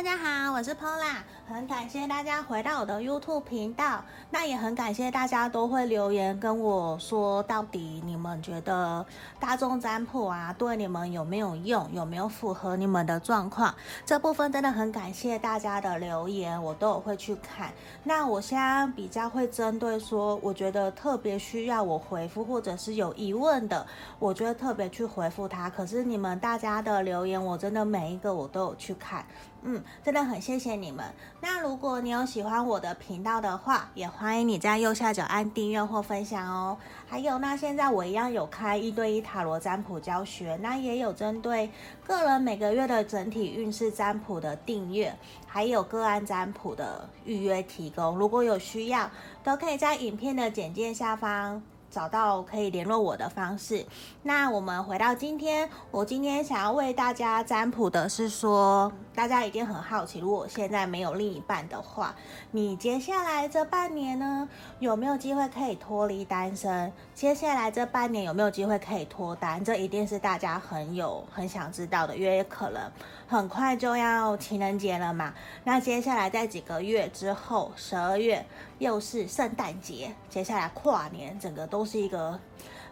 大家好，我是 Pola，很感谢大家回到我的 YouTube 频道。那也很感谢大家都会留言跟我说，到底你们觉得大众占卜啊，对你们有没有用，有没有符合你们的状况？这部分真的很感谢大家的留言，我都有会去看。那我现在比较会针对说，我觉得特别需要我回复，或者是有疑问的，我觉得特别去回复他。可是你们大家的留言，我真的每一个我都有去看。嗯，真的很谢谢你们。那如果你有喜欢我的频道的话，也欢迎你在右下角按订阅或分享哦。还有，那现在我一样有开一对一塔罗占卜教学，那也有针对个人每个月的整体运势占卜的订阅，还有个案占卜的预约提供。如果有需要，都可以在影片的简介下方。找到可以联络我的方式。那我们回到今天，我今天想要为大家占卜的是说，大家一定很好奇，如果现在没有另一半的话，你接下来这半年呢，有没有机会可以脱离单身？接下来这半年有没有机会可以脱单？这一定是大家很有很想知道的，因为可能很快就要情人节了嘛。那接下来在几个月之后，十二月又是圣诞节，接下来跨年，整个都。是一个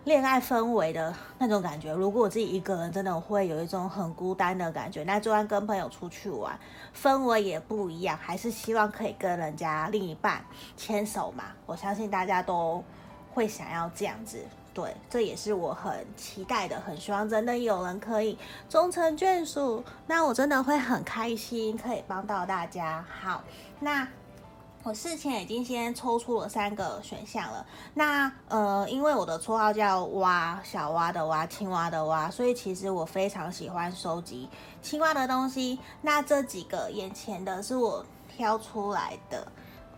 恋爱氛围的那种感觉。如果我自己一个人，真的会有一种很孤单的感觉。那就算跟朋友出去玩，氛围也不一样。还是希望可以跟人家另一半牵手嘛。我相信大家都会想要这样子。对，这也是我很期待的，很希望真的有人可以终成眷属。那我真的会很开心，可以帮到大家。好，那。我事前已经先抽出了三个选项了。那呃，因为我的绰号叫蛙，小蛙的蛙，青蛙的蛙，所以其实我非常喜欢收集青蛙的东西。那这几个眼前的是我挑出来的，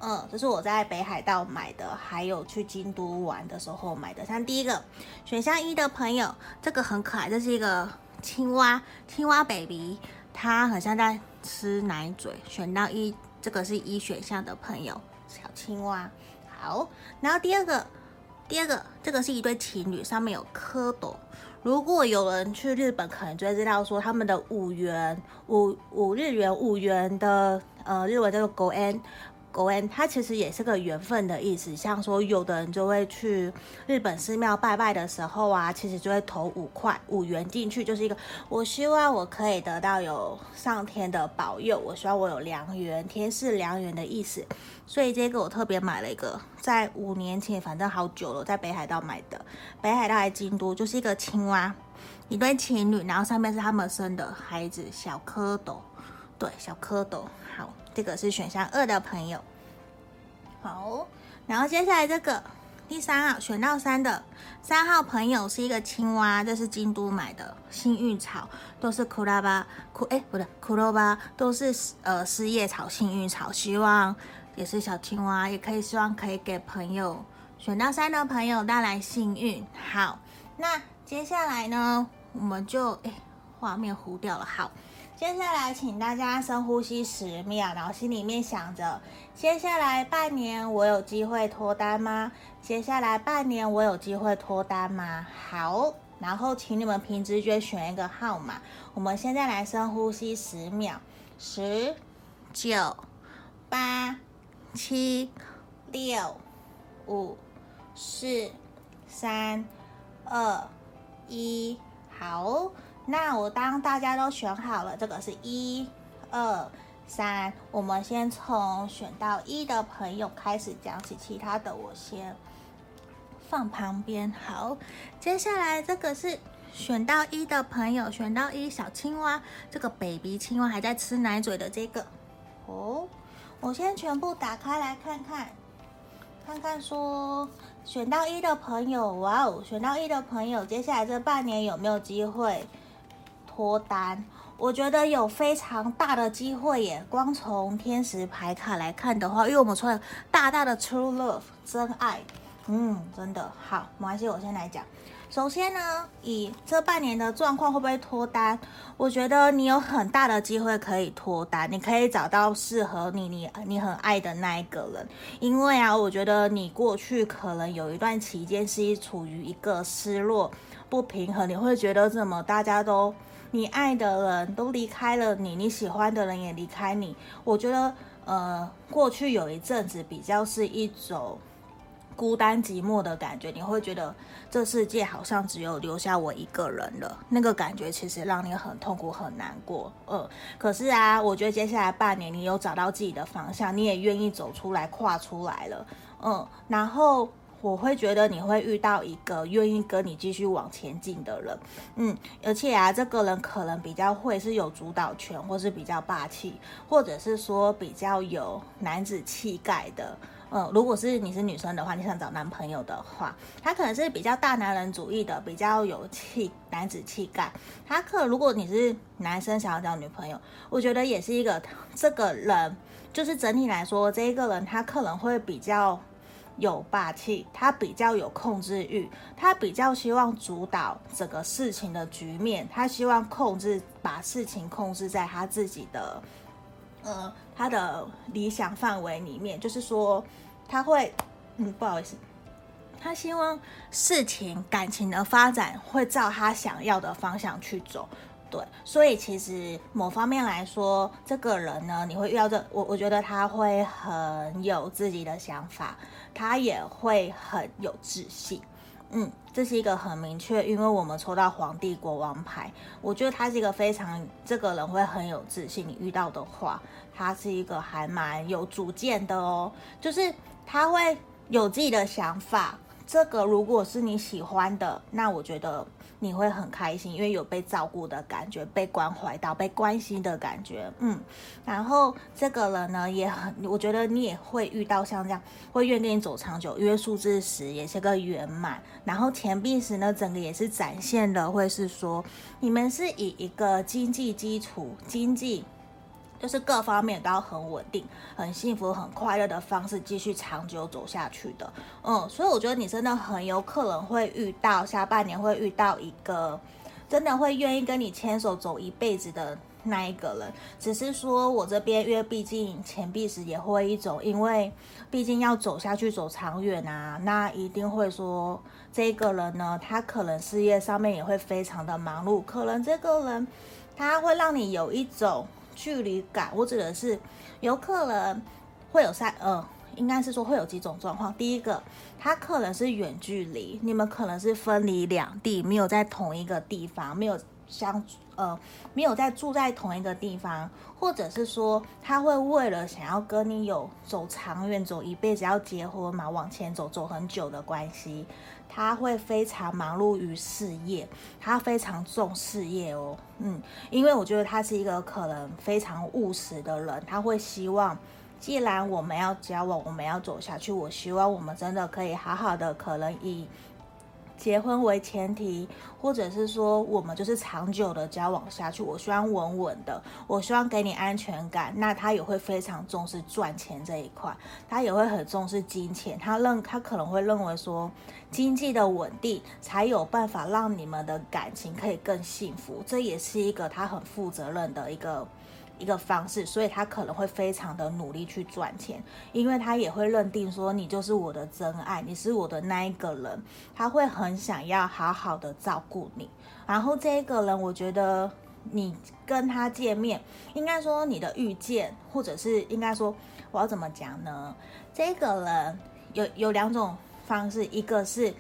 嗯，这是我在北海道买的，还有去京都玩的时候买的。像第一个选项一的朋友，这个很可爱，这是一个青蛙，青蛙 baby，它很像在吃奶嘴。选到一。这个是一选项的朋友，小青蛙。好，然后第二个，第二个，这个是一对情侣，上面有蝌蚪。如果有人去日本，可能就会知道说他们的五元，五五日元，五元的呃日文叫做 g o n。狗恩，它其实也是个缘分的意思。像说，有的人就会去日本寺庙拜拜的时候啊，其实就会投五块五元进去，就是一个我希望我可以得到有上天的保佑，我希望我有良缘，天赐良缘的意思。所以这个我特别买了一个，在五年前，反正好久了，在北海道买的，北海道还京都，就是一个青蛙，一对情侣，然后上面是他们生的孩子，小蝌蚪，对，小蝌蚪。好，这个是选项二的朋友。好，然后接下来这个第三号选到三的三号朋友是一个青蛙，这是京都买的幸运草，都是库拉巴库哎不对库洛巴，都是呃四叶草幸运草，希望也是小青蛙，也可以希望可以给朋友选到三的朋友带来幸运。好，那接下来呢，我们就哎画面糊掉了，好。接下来，请大家深呼吸十秒，然后心里面想着：接下来半年我有机会脱单吗？接下来半年我有机会脱单吗？好，然后请你们凭直觉选一个号码。我们现在来深呼吸十秒，十、九、八、七、六、五、四、三、二、一，好。那我当大家都选好了，这个是一、二、三，我们先从选到一的朋友开始讲起，其他的我先放旁边。好，接下来这个是选到一的朋友，选到一小青蛙，这个 baby 青蛙还在吃奶嘴的这个。哦，我先全部打开来看看，看看说选到一的朋友，哇哦，选到一的朋友，接下来这半年有没有机会？脱单，我觉得有非常大的机会耶。光从天使牌卡来看的话，因为我们出了大大的 true love 真爱，嗯，真的好。没关系，我先来讲。首先呢，以这半年的状况会不会脱单？我觉得你有很大的机会可以脱单，你可以找到适合你、你你很爱的那一个人。因为啊，我觉得你过去可能有一段期间是处于一个失落、不平衡，你会觉得怎么大家都。你爱的人都离开了你，你喜欢的人也离开你。我觉得，呃，过去有一阵子比较是一种孤单寂寞的感觉，你会觉得这世界好像只有留下我一个人了。那个感觉其实让你很痛苦、很难过。呃，可是啊，我觉得接下来半年你有找到自己的方向，你也愿意走出来、跨出来了。嗯，然后。我会觉得你会遇到一个愿意跟你继续往前进的人，嗯，而且啊，这个人可能比较会是有主导权，或是比较霸气，或者是说比较有男子气概的，嗯，如果是你是女生的话，你想找男朋友的话，他可能是比较大男人主义的，比较有气男子气概。他可如果你是男生想要找女朋友，我觉得也是一个这个人，就是整体来说，这一个人他可能会比较。有霸气，他比较有控制欲，他比较希望主导整个事情的局面，他希望控制，把事情控制在他自己的，呃，他的理想范围里面。就是说，他会，嗯，不好意思，他希望事情感情的发展会照他想要的方向去走。对，所以其实某方面来说，这个人呢，你会遇到这，我我觉得他会很有自己的想法，他也会很有自信，嗯，这是一个很明确，因为我们抽到皇帝国王牌，我觉得他是一个非常，这个人会很有自信，你遇到的话，他是一个还蛮有主见的哦，就是他会有自己的想法，这个如果是你喜欢的，那我觉得。你会很开心，因为有被照顾的感觉，被关怀到，被关心的感觉，嗯。然后这个人呢，也很，我觉得你也会遇到像这样，会愿跟你走长久，因为数字十也是个圆满。然后钱币十呢，整个也是展现的，会是说你们是以一个经济基础，经济。就是各方面都要很稳定、很幸福、很快乐的方式继续长久走下去的，嗯，所以我觉得你真的很有可能会遇到下半年会遇到一个真的会愿意跟你牵手走一辈子的那一个人。只是说我这边，因为毕竟钱币时也会一种，因为毕竟要走下去、走长远啊，那一定会说这个人呢，他可能事业上面也会非常的忙碌，可能这个人他会让你有一种。距离感，我指的是有可能会有三，呃，应该是说会有几种状况。第一个，他可能是远距离，你们可能是分离两地，没有在同一个地方，没有相，呃，没有在住在同一个地方，或者是说他会为了想要跟你有走长远、走一辈子要结婚嘛，往前走走很久的关系。他会非常忙碌于事业，他非常重事业哦，嗯，因为我觉得他是一个可能非常务实的人，他会希望，既然我们要交往，我们要走下去，我希望我们真的可以好好的，可能以。结婚为前提，或者是说我们就是长久的交往下去，我希望稳稳的，我希望给你安全感。那他也会非常重视赚钱这一块，他也会很重视金钱。他认他可能会认为说，经济的稳定才有办法让你们的感情可以更幸福。这也是一个他很负责任的一个。一个方式，所以他可能会非常的努力去赚钱，因为他也会认定说你就是我的真爱，你是我的那一个人，他会很想要好好的照顾你。然后这一个人，我觉得你跟他见面，应该说你的遇见，或者是应该说我要怎么讲呢？这个人有有两种方式，一个是。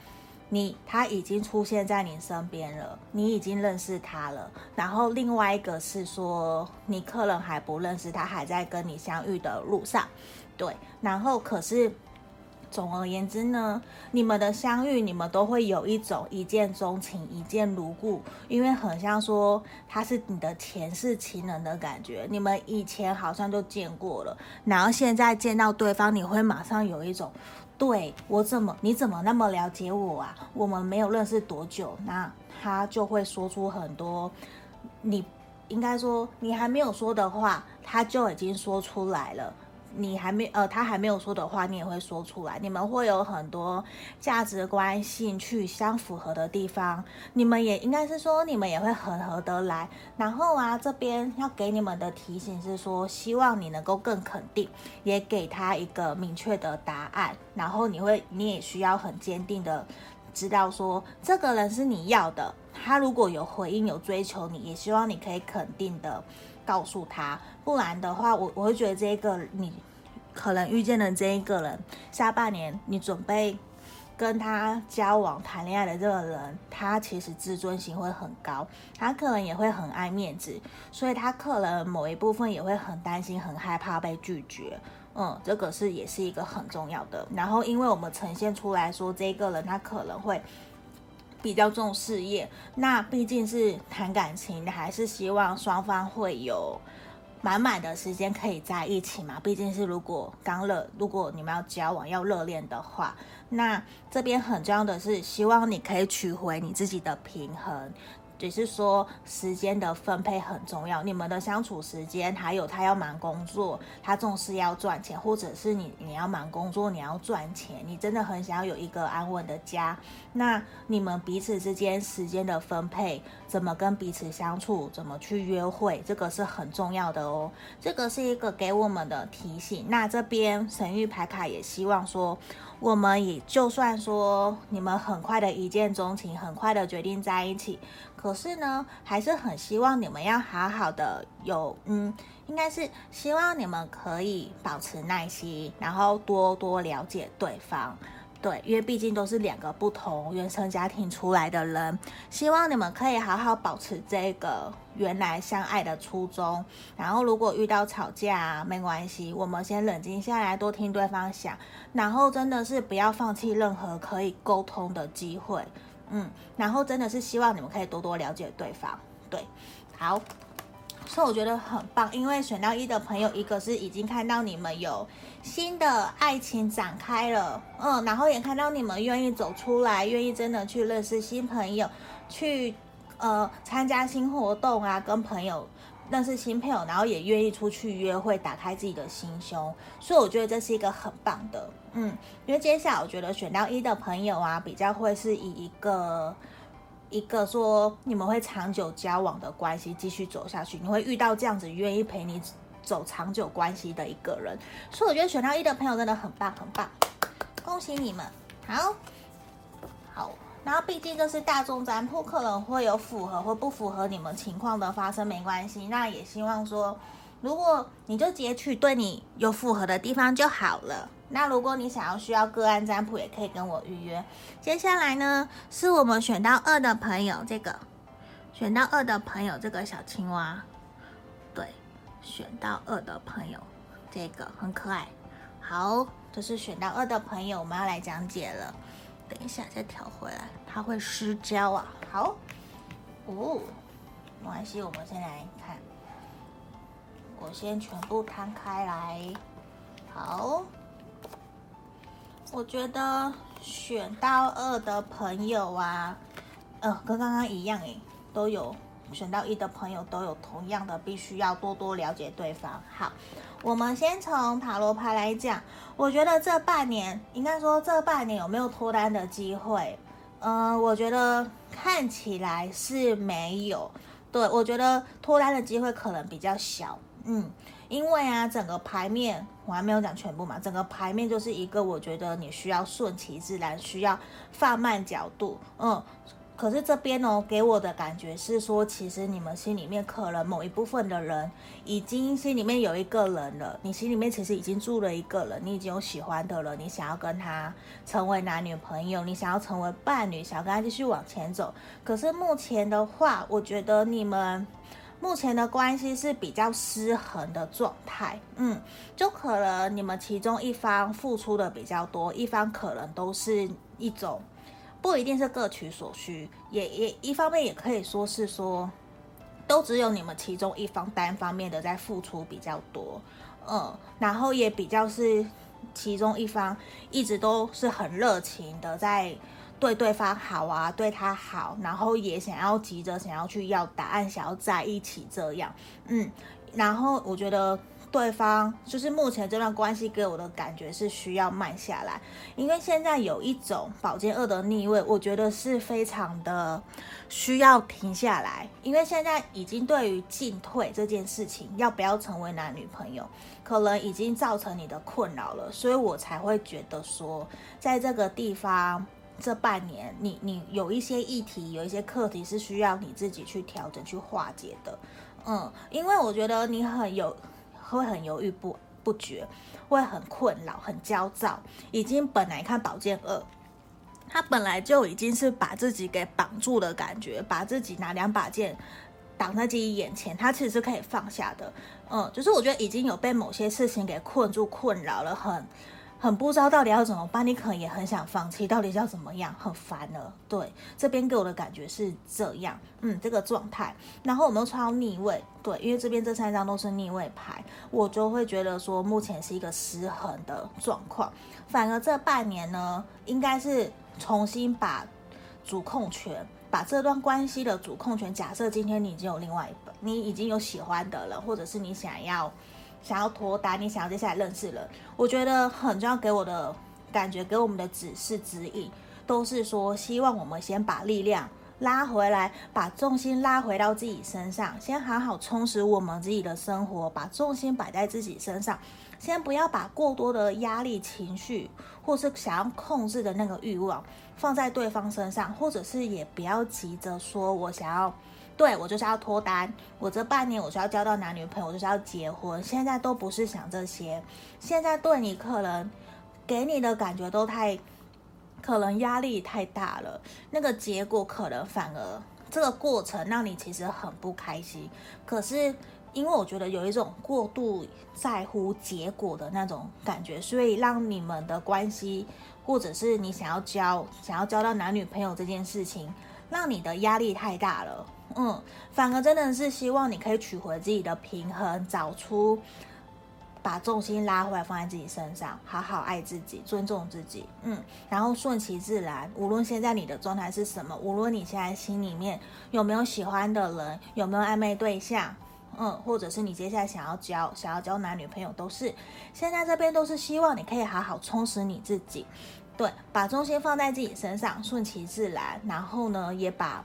你他已经出现在你身边了，你已经认识他了。然后另外一个是说，你可能还不认识他，还在跟你相遇的路上。对，然后可是总而言之呢，你们的相遇，你们都会有一种一见钟情、一见如故，因为很像说他是你的前世情人的感觉。你们以前好像就见过了，然后现在见到对方，你会马上有一种。对，我怎么，你怎么那么了解我啊？我们没有认识多久，那他就会说出很多，你应该说你还没有说的话，他就已经说出来了。你还没呃，他还没有说的话，你也会说出来。你们会有很多价值观、兴趣相符合的地方，你们也应该是说，你们也会很合得来。然后啊，这边要给你们的提醒是说，希望你能够更肯定，也给他一个明确的答案。然后你会，你也需要很坚定的知道说这个人是你要的。他如果有回应、有追求你，也希望你可以肯定的告诉他。不然的话，我我会觉得这一个你可能遇见的这一个人，下半年你准备跟他交往、谈恋爱的这个人，他其实自尊心会很高，他可能也会很爱面子，所以他可能某一部分也会很担心、很害怕被拒绝。嗯，这个是也是一个很重要的。然后，因为我们呈现出来说，这个人他可能会。比较重事业，那毕竟是谈感情，还是希望双方会有满满的时间可以在一起嘛？毕竟是如果刚热，如果你们要交往要热恋的话，那这边很重要的是，希望你可以取回你自己的平衡。只是说时间的分配很重要，你们的相处时间，还有他要忙工作，他重视要赚钱，或者是你你要忙工作，你要赚钱，你真的很想要有一个安稳的家，那你们彼此之间时间的分配，怎么跟彼此相处，怎么去约会，这个是很重要的哦。这个是一个给我们的提醒。那这边神諭牌卡也希望说，我们也就算说你们很快的一见钟情，很快的决定在一起。可是呢，还是很希望你们要好好的有，嗯，应该是希望你们可以保持耐心，然后多多了解对方，对，因为毕竟都是两个不同原生家庭出来的人，希望你们可以好好保持这个原来相爱的初衷。然后如果遇到吵架啊，没关系，我们先冷静下来，多听对方想，然后真的是不要放弃任何可以沟通的机会。嗯，然后真的是希望你们可以多多了解对方，对，好，所以我觉得很棒，因为选到一的朋友，一个是已经看到你们有新的爱情展开了，嗯，然后也看到你们愿意走出来，愿意真的去认识新朋友，去呃参加新活动啊，跟朋友。认识新朋友，然后也愿意出去约会，打开自己的心胸，所以我觉得这是一个很棒的，嗯，因为接下来我觉得选到一的朋友啊，比较会是以一个一个说你们会长久交往的关系继续走下去，你会遇到这样子愿意陪你走长久关系的一个人，所以我觉得选到一的朋友真的很棒很棒，恭喜你们，好，好。然后毕竟这是大众占卜，可能会有符合或不符合你们情况的发生，没关系。那也希望说，如果你就截取对你有符合的地方就好了。那如果你想要需要个案占卜，也可以跟我预约。接下来呢，是我们选到二的朋友，这个选到二的朋友，这个小青蛙，对，选到二的朋友，这个很可爱。好，这是选到二的朋友，我们要来讲解了。等一下再调回来，它会失焦啊。好，哦，没关系，我们先来看，我先全部摊开来。好，我觉得选到二的朋友啊，呃，跟刚刚一样诶，都有。选到一的朋友都有同样的，必须要多多了解对方。好，我们先从塔罗牌来讲，我觉得这半年，应该说这半年有没有脱单的机会？嗯、呃，我觉得看起来是没有。对，我觉得脱单的机会可能比较小。嗯，因为啊，整个牌面我还没有讲全部嘛，整个牌面就是一个，我觉得你需要顺其自然，需要放慢角度。嗯。可是这边哦，给我的感觉是说，其实你们心里面可能某一部分的人，已经心里面有一个人了。你心里面其实已经住了一个人，你已经有喜欢的了，你想要跟他成为男女朋友，你想要成为伴侣，想要跟他继续往前走。可是目前的话，我觉得你们目前的关系是比较失衡的状态。嗯，就可能你们其中一方付出的比较多，一方可能都是一种。不一定是各取所需，也也一方面也可以说是说，都只有你们其中一方单方面的在付出比较多，嗯，然后也比较是其中一方一直都是很热情的在对对方好啊，对他好，然后也想要急着想要去要答案，想要在一起这样，嗯，然后我觉得。对方就是目前这段关系给我的感觉是需要慢下来，因为现在有一种宝剑二的逆位，我觉得是非常的需要停下来，因为现在已经对于进退这件事情，要不要成为男女朋友，可能已经造成你的困扰了，所以我才会觉得说，在这个地方这半年你你有一些议题，有一些课题是需要你自己去调整、去化解的。嗯，因为我觉得你很有会很犹豫不不决，会很困扰、很焦躁，已经本来看宝剑二。他本来就已经是把自己给绑住的感觉，把自己拿两把剑挡在自己眼前，他其实是可以放下的。嗯，就是我觉得已经有被某些事情给困住、困扰了，很很不知道到底要怎么办。你可能也很想放弃，到底要怎么样？很烦了。对，这边给我的感觉是这样。嗯，这个状态。然后我们又穿到逆位，对，因为这边这三张都是逆位牌，我就会觉得说目前是一个失衡的状况。反而这半年呢，应该是。重新把主控权，把这段关系的主控权。假设今天你已经有另外一本，你已经有喜欢的了，或者是你想要想要脱单，你想要接下来认识人，我觉得很重要。给我的感觉，给我们的指示指引，都是说希望我们先把力量拉回来，把重心拉回到自己身上，先好好充实我们自己的生活，把重心摆在自己身上。先不要把过多的压力、情绪，或是想要控制的那个欲望放在对方身上，或者是也不要急着说，我想要，对，我就是要脱单，我这半年我就要交到男女朋友，我就是要结婚。现在都不是想这些，现在对你可能给你的感觉都太，可能压力太大了，那个结果可能反而这个过程让你其实很不开心，可是。因为我觉得有一种过度在乎结果的那种感觉，所以让你们的关系，或者是你想要交、想要交到男女朋友这件事情，让你的压力太大了。嗯，反而真的是希望你可以取回自己的平衡，找出把重心拉回来，放在自己身上，好好爱自己，尊重自己。嗯，然后顺其自然。无论现在你的状态是什么，无论你现在心里面有没有喜欢的人，有没有暧昧对象。嗯，或者是你接下来想要交想要交男女朋友，都是现在这边都是希望你可以好好充实你自己，对，把重心放在自己身上，顺其自然。然后呢，也把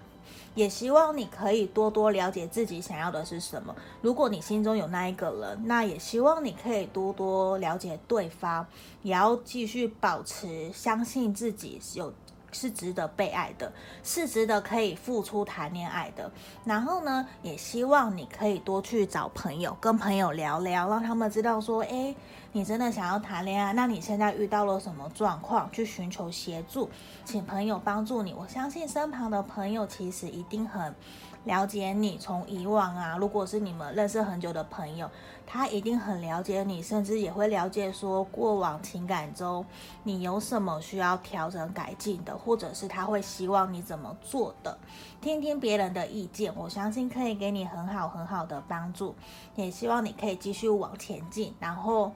也希望你可以多多了解自己想要的是什么。如果你心中有那一个人，那也希望你可以多多了解对方，也要继续保持相信自己有。是值得被爱的，是值得可以付出谈恋爱的。然后呢，也希望你可以多去找朋友，跟朋友聊聊，让他们知道说，诶，你真的想要谈恋爱，那你现在遇到了什么状况，去寻求协助，请朋友帮助你。我相信身旁的朋友其实一定很。了解你，从以往啊，如果是你们认识很久的朋友，他一定很了解你，甚至也会了解说过往情感中你有什么需要调整改进的，或者是他会希望你怎么做的。听听别人的意见，我相信可以给你很好很好的帮助。也希望你可以继续往前进，然后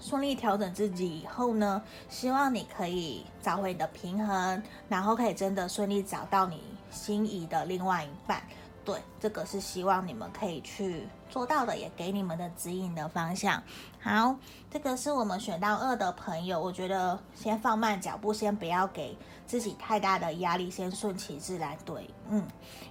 顺利调整自己以后呢，希望你可以找回你的平衡，然后可以真的顺利找到你。心仪的另外一半，对，这个是希望你们可以去做到的，也给你们的指引的方向。好，这个是我们选到二的朋友，我觉得先放慢脚步，先不要给自己太大的压力，先顺其自然。对，嗯，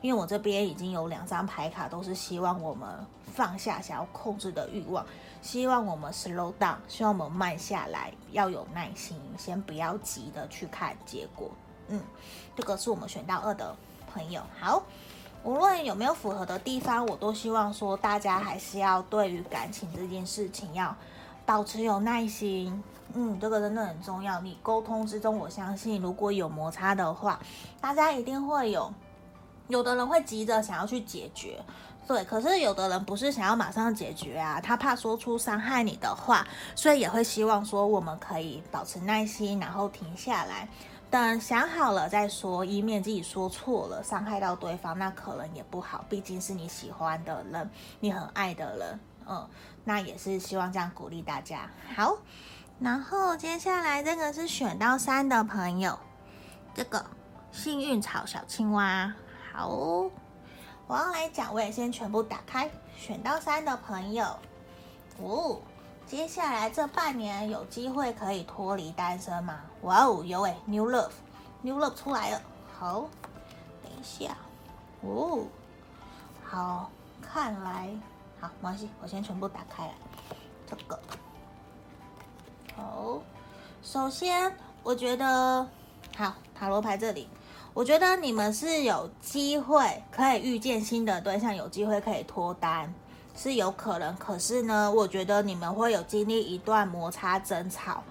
因为我这边已经有两张牌卡，都是希望我们放下想要控制的欲望，希望我们 slow down，希望我们慢下来，要有耐心，先不要急的去看结果。嗯，这个是我们选到二的。朋友好，无论有没有符合的地方，我都希望说大家还是要对于感情这件事情要保持有耐心。嗯，这个真的很重要。你沟通之中，我相信如果有摩擦的话，大家一定会有，有的人会急着想要去解决，对。可是有的人不是想要马上解决啊，他怕说出伤害你的话，所以也会希望说我们可以保持耐心，然后停下来。等想好了再说，以免自己说错了，伤害到对方，那可能也不好。毕竟是你喜欢的人，你很爱的人，嗯，那也是希望这样鼓励大家。好，然后接下来这个是选到三的朋友，这个幸运草小青蛙。好，我要来讲，我也先全部打开。选到三的朋友，哦。接下来这半年有机会可以脱离单身吗？哇哦，有诶，New Love，New Love 出来了。好，等一下，哦，好，看来好，没关系，我先全部打开来。这个，好，首先我觉得好，塔罗牌这里，我觉得你们是有机会可以遇见新的对象，有机会可以脱单，是有可能。可是呢，我觉得你们会有经历一段摩擦争吵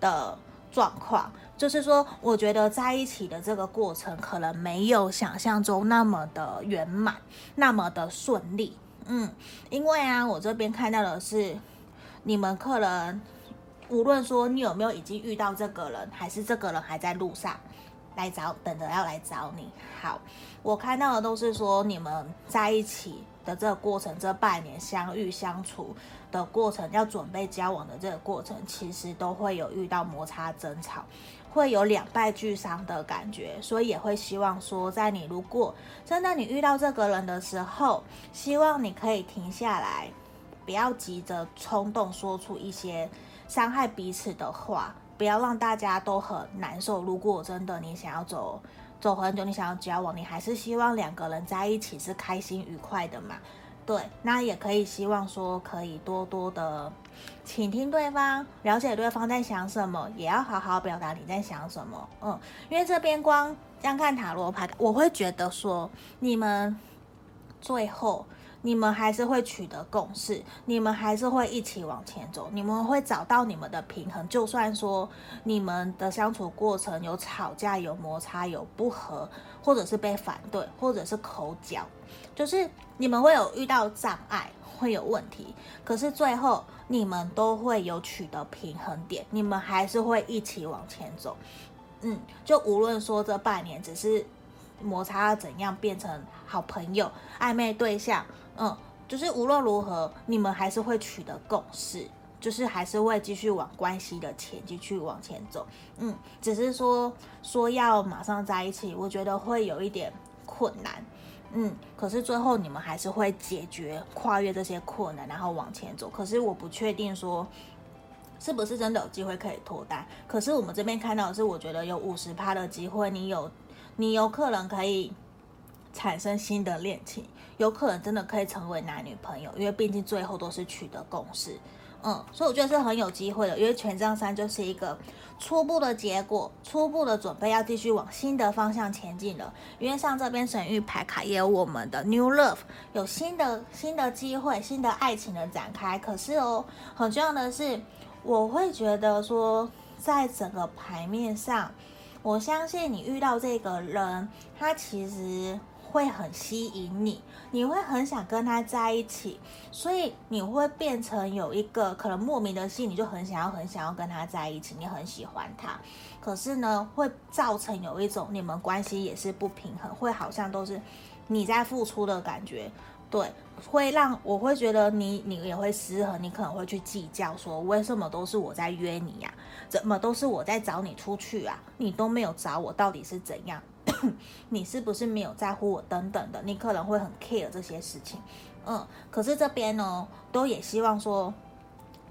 的状况，就是说，我觉得在一起的这个过程可能没有想象中那么的圆满，那么的顺利。嗯，因为啊，我这边看到的是，你们可能无论说你有没有已经遇到这个人，还是这个人还在路上来找，等着要来找你。好，我看到的都是说你们在一起的这个过程，这半年相遇相处的过程，要准备交往的这个过程，其实都会有遇到摩擦争吵。会有两败俱伤的感觉，所以也会希望说，在你如果真的你遇到这个人的时候，希望你可以停下来，不要急着冲动说出一些伤害彼此的话，不要让大家都很难受。如果真的你想要走走很久，你想要交往，你还是希望两个人在一起是开心愉快的嘛？对，那也可以希望说，可以多多的倾听对方，了解对方在想什么，也要好好表达你在想什么。嗯，因为这边光这样看塔罗牌，我会觉得说，你们最后你们还是会取得共识，你们还是会一起往前走，你们会找到你们的平衡。就算说你们的相处过程有吵架、有摩擦、有不和，或者是被反对，或者是口角。就是你们会有遇到障碍，会有问题，可是最后你们都会有取得平衡点，你们还是会一起往前走。嗯，就无论说这半年只是摩擦怎样变成好朋友、暧昧对象，嗯，就是无论如何，你们还是会取得共识，就是还是会继续往关系的前继续往前走。嗯，只是说说要马上在一起，我觉得会有一点困难。嗯，可是最后你们还是会解决、跨越这些困难，然后往前走。可是我不确定说是不是真的有机会可以脱单。可是我们这边看到的是，我觉得有五十趴的机会，你有你有可能可以产生新的恋情，有可能真的可以成为男女朋友，因为毕竟最后都是取得共识。嗯，所以我觉得是很有机会的，因为权杖三就是一个初步的结果，初步的准备要继续往新的方向前进了。因为像这边神域牌卡也有我们的 New Love，有新的新的机会，新的爱情的展开。可是哦，很重要的是，我会觉得说，在整个牌面上，我相信你遇到这个人，他其实。会很吸引你，你会很想跟他在一起，所以你会变成有一个可能莫名的心，你就很想要、很想要跟他在一起，你很喜欢他，可是呢，会造成有一种你们关系也是不平衡，会好像都是你在付出的感觉，对，会让我会觉得你你也会失衡，你可能会去计较说，为什么都是我在约你呀？怎么都是我在找你出去啊？你都没有找我，到底是怎样？你是不是没有在乎我？等等的，你可能会很 care 这些事情，嗯，可是这边呢，都也希望说，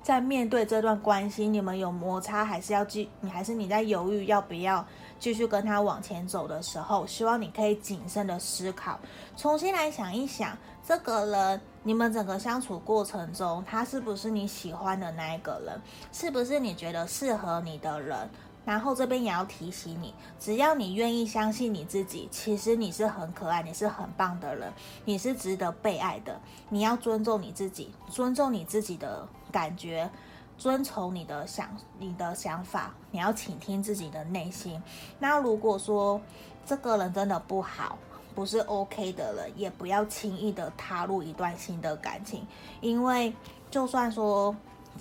在面对这段关系，你们有摩擦，还是要继，你还是你在犹豫要不要继续跟他往前走的时候，希望你可以谨慎的思考，重新来想一想，这个人，你们整个相处过程中，他是不是你喜欢的那一个人？是不是你觉得适合你的人？然后这边也要提醒你，只要你愿意相信你自己，其实你是很可爱，你是很棒的人，你是值得被爱的。你要尊重你自己，尊重你自己的感觉，遵从你的想你的想法，你要倾听自己的内心。那如果说这个人真的不好，不是 OK 的人，也不要轻易的踏入一段新的感情，因为就算说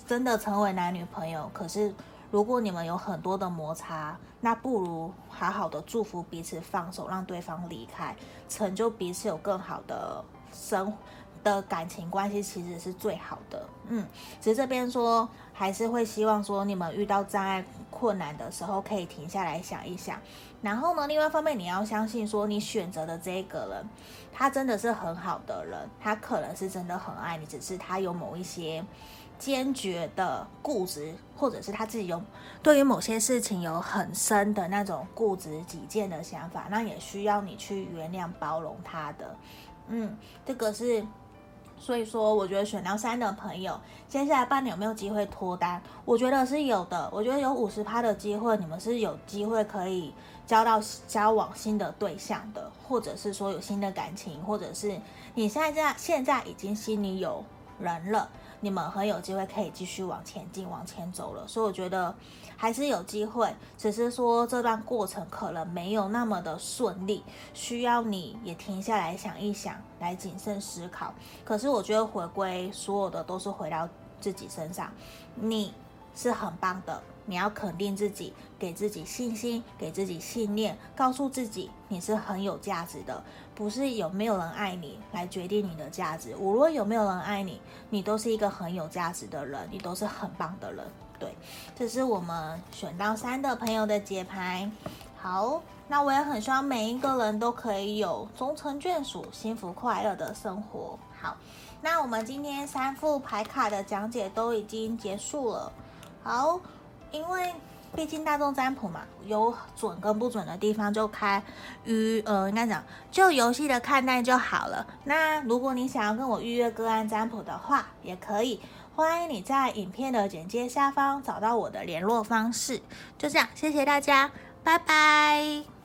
真的成为男女朋友，可是。如果你们有很多的摩擦，那不如好好的祝福彼此，放手让对方离开，成就彼此有更好的生的感情关系，其实是最好的。嗯，其实这边说还是会希望说，你们遇到障碍困难的时候，可以停下来想一想。然后呢，另外一方面你要相信说，你选择的这个人，他真的是很好的人，他可能是真的很爱你，只是他有某一些。坚决的固执，或者是他自己有对于某些事情有很深的那种固执己见的想法，那也需要你去原谅包容他的。嗯，这个是所以说，我觉得选到三的朋友，接下来半年有没有机会脱单？我觉得是有的。我觉得有五十趴的机会，你们是有机会可以交到交往新的对象的，或者是说有新的感情，或者是你现在现在已经心里有人了。你们很有机会可以继续往前进、往前走了，所以我觉得还是有机会，只是说这段过程可能没有那么的顺利，需要你也停下来想一想，来谨慎思考。可是我觉得回归所有的都是回到自己身上，你是很棒的。你要肯定自己，给自己信心，给自己信念，告诉自己你是很有价值的，不是有没有人爱你来决定你的价值。无论有没有人爱你，你都是一个很有价值的人，你都是很棒的人。对，这是我们选到三的朋友的节拍。好，那我也很希望每一个人都可以有终成眷属、幸福快乐的生活。好，那我们今天三副牌卡的讲解都已经结束了。好。因为毕竟大众占卜嘛，有准跟不准的地方，就开于呃，应该讲就游戏的看待就好了。那如果你想要跟我预约个案占卜的话，也可以，欢迎你在影片的简介下方找到我的联络方式。就这样，谢谢大家，拜拜。